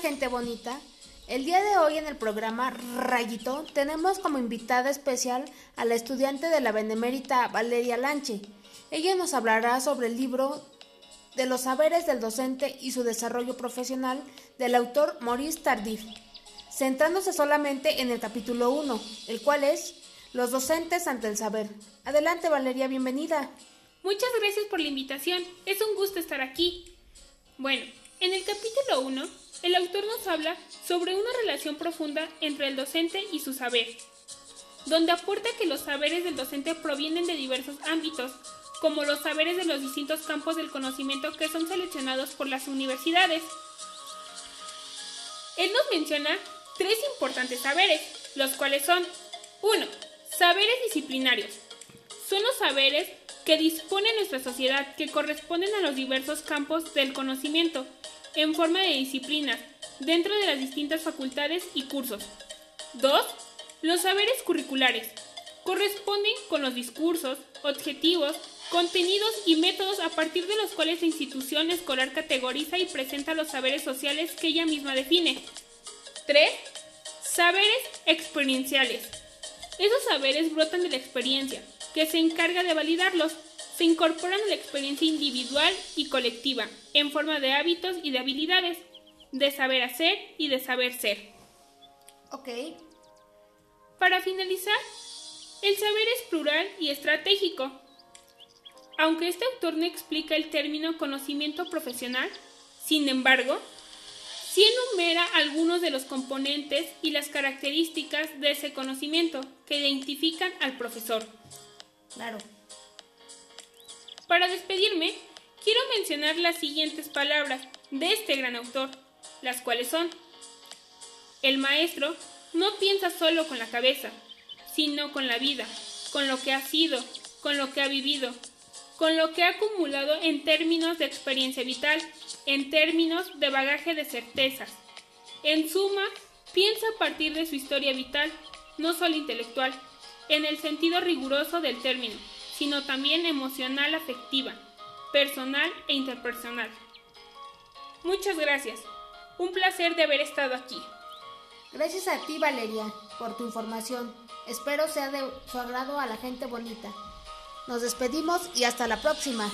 gente bonita. El día de hoy en el programa Rayito tenemos como invitada especial a la estudiante de la Benemérita Valeria Lanche. Ella nos hablará sobre el libro de los saberes del docente y su desarrollo profesional del autor Maurice Tardif, centrándose solamente en el capítulo 1, el cual es Los docentes ante el saber. Adelante Valeria, bienvenida. Muchas gracias por la invitación, es un gusto estar aquí. Bueno, en el capítulo 1, el autor nos habla sobre una relación profunda entre el docente y su saber, donde aporta que los saberes del docente provienen de diversos ámbitos, como los saberes de los distintos campos del conocimiento que son seleccionados por las universidades. Él nos menciona tres importantes saberes, los cuales son 1. Saberes disciplinarios. Son los saberes que dispone nuestra sociedad que corresponden a los diversos campos del conocimiento en forma de disciplinas dentro de las distintas facultades y cursos. 2. Los saberes curriculares corresponden con los discursos, objetivos, contenidos y métodos a partir de los cuales la institución escolar categoriza y presenta los saberes sociales que ella misma define. 3. Saberes experienciales. Esos saberes brotan de la experiencia, que se encarga de validarlos. Se incorporan a la experiencia individual y colectiva, en forma de hábitos y de habilidades, de saber hacer y de saber ser. Ok. Para finalizar, el saber es plural y estratégico. Aunque este autor no explica el término conocimiento profesional, sin embargo, sí enumera algunos de los componentes y las características de ese conocimiento que identifican al profesor. Claro. Para despedirme, quiero mencionar las siguientes palabras de este gran autor, las cuales son, el maestro no piensa solo con la cabeza, sino con la vida, con lo que ha sido, con lo que ha vivido, con lo que ha acumulado en términos de experiencia vital, en términos de bagaje de certezas. En suma, piensa a partir de su historia vital, no solo intelectual, en el sentido riguroso del término, sino también emocional afectiva, personal e interpersonal. Muchas gracias. Un placer de haber estado aquí. Gracias a ti Valeria por tu información. Espero sea de su agrado a la gente bonita. Nos despedimos y hasta la próxima.